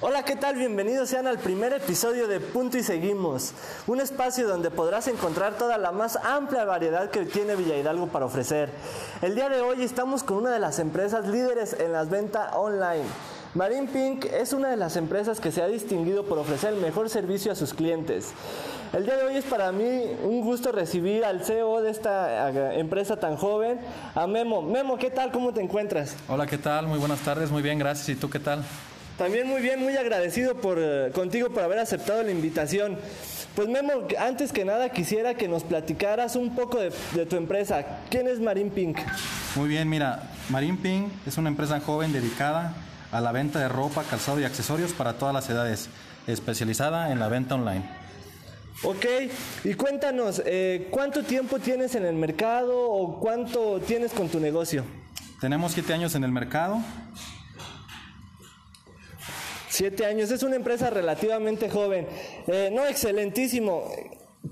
Hola, ¿qué tal? Bienvenidos sean al primer episodio de Punto y Seguimos, un espacio donde podrás encontrar toda la más amplia variedad que tiene Villa Hidalgo para ofrecer. El día de hoy estamos con una de las empresas líderes en las ventas online. Marine Pink es una de las empresas que se ha distinguido por ofrecer el mejor servicio a sus clientes. El día de hoy es para mí un gusto recibir al CEO de esta eh, empresa tan joven, a Memo. Memo, ¿qué tal? ¿Cómo te encuentras? Hola, ¿qué tal? Muy buenas tardes, muy bien, gracias. ¿Y tú qué tal? También muy bien, muy agradecido por, eh, contigo por haber aceptado la invitación. Pues Memo, antes que nada quisiera que nos platicaras un poco de, de tu empresa. ¿Quién es Marine Pink? Muy bien, mira, Marine Pink es una empresa joven dedicada a la venta de ropa, calzado y accesorios para todas las edades, especializada en la venta online. Ok, y cuéntanos, eh, ¿cuánto tiempo tienes en el mercado o cuánto tienes con tu negocio? Tenemos siete años en el mercado. Siete años, es una empresa relativamente joven. Eh, no, excelentísimo.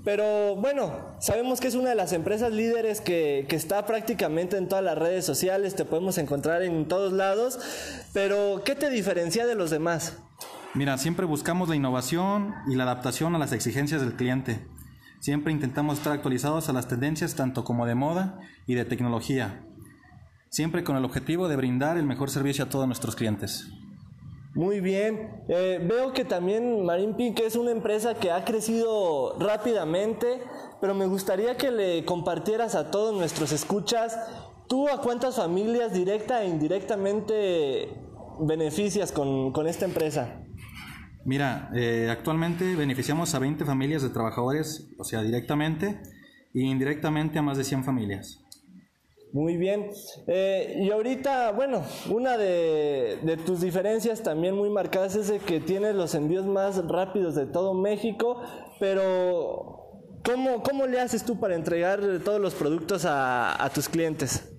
Pero bueno, sabemos que es una de las empresas líderes que, que, está prácticamente en todas las redes sociales, te podemos encontrar en todos lados, pero ¿qué te diferencia de los demás? Mira, siempre buscamos la innovación y la adaptación a las exigencias del cliente. Siempre intentamos estar actualizados a las tendencias tanto como de moda y de tecnología, siempre con el objetivo de brindar el mejor servicio a todos nuestros clientes. Muy bien. Eh, veo que también Marine Pink es una empresa que ha crecido rápidamente, pero me gustaría que le compartieras a todos nuestros escuchas, tú a cuántas familias directa e indirectamente beneficias con, con esta empresa. Mira, eh, actualmente beneficiamos a 20 familias de trabajadores, o sea, directamente, e indirectamente a más de 100 familias. Muy bien. Eh, y ahorita, bueno, una de, tus diferencias también muy marcadas es de que tienes los envíos más rápidos de todo México, pero ¿cómo, cómo le haces tú para entregar todos los productos a, a tus clientes?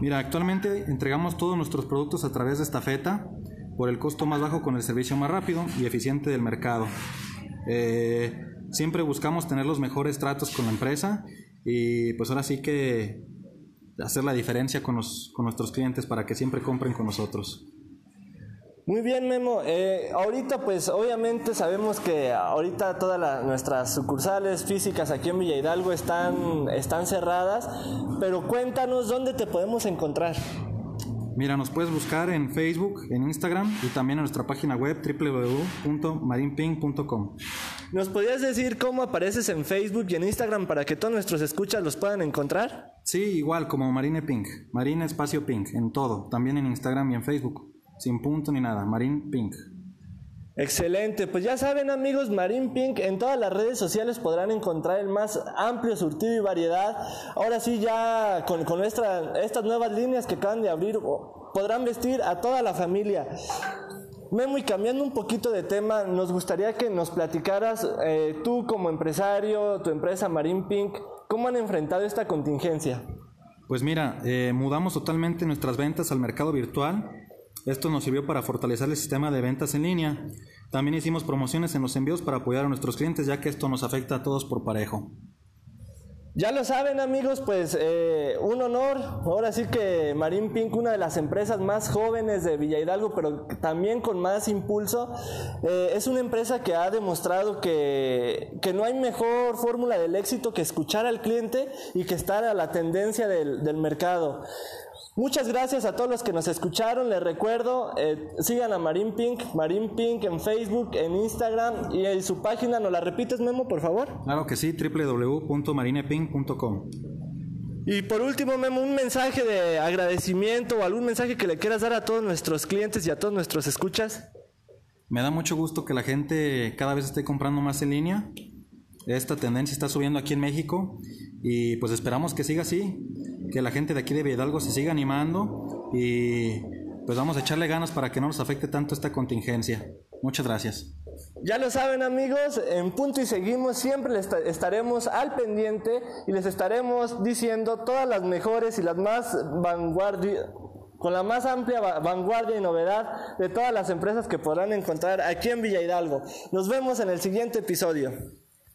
Mira, actualmente entregamos todos nuestros productos a través de estafeta por el costo más bajo con el servicio más rápido y eficiente del mercado. Eh, siempre buscamos tener los mejores tratos con la empresa y pues ahora sí que hacer la diferencia con, los, con nuestros clientes para que siempre compren con nosotros. Muy bien, Memo. Eh, ahorita, pues, obviamente sabemos que ahorita todas la, nuestras sucursales físicas aquí en Villa Hidalgo están, están cerradas, pero cuéntanos dónde te podemos encontrar. Mira, nos puedes buscar en Facebook, en Instagram y también en nuestra página web www.marineping.com. ¿Nos podrías decir cómo apareces en Facebook y en Instagram para que todos nuestros escuchas los puedan encontrar? Sí, igual como Marine Pink, Marine Espacio Pink, en todo, también en Instagram y en Facebook, sin punto ni nada, Marine Pink. Excelente, pues ya saben amigos, Marine Pink en todas las redes sociales podrán encontrar el más amplio surtido y variedad. Ahora sí ya con, con nuestra, estas nuevas líneas que acaban de abrir podrán vestir a toda la familia. Memo, y cambiando un poquito de tema, nos gustaría que nos platicaras eh, tú como empresario, tu empresa Marine Pink, ¿cómo han enfrentado esta contingencia? Pues mira, eh, mudamos totalmente nuestras ventas al mercado virtual esto nos sirvió para fortalecer el sistema de ventas en línea. También hicimos promociones en los envíos para apoyar a nuestros clientes, ya que esto nos afecta a todos por parejo. Ya lo saben amigos, pues eh, un honor. Ahora sí que Marine Pink, una de las empresas más jóvenes de Villa Hidalgo, pero también con más impulso, eh, es una empresa que ha demostrado que, que no hay mejor fórmula del éxito que escuchar al cliente y que estar a la tendencia del, del mercado. Muchas gracias a todos los que nos escucharon. Les recuerdo, eh, sigan a Marine Pink, Marine Pink en Facebook, en Instagram y en su página. ¿Nos la repites, Memo, por favor? Claro que sí, www.marinepink.com. Y por último, Memo, un mensaje de agradecimiento o algún mensaje que le quieras dar a todos nuestros clientes y a todos nuestros escuchas. Me da mucho gusto que la gente cada vez esté comprando más en línea. Esta tendencia está subiendo aquí en México y pues esperamos que siga así que la gente de aquí de Hidalgo se siga animando y pues vamos a echarle ganas para que no nos afecte tanto esta contingencia. Muchas gracias. Ya lo saben amigos, en punto y seguimos, siempre les estaremos al pendiente y les estaremos diciendo todas las mejores y las más vanguardia, con la más amplia vanguardia y novedad de todas las empresas que podrán encontrar aquí en Villa Hidalgo. Nos vemos en el siguiente episodio.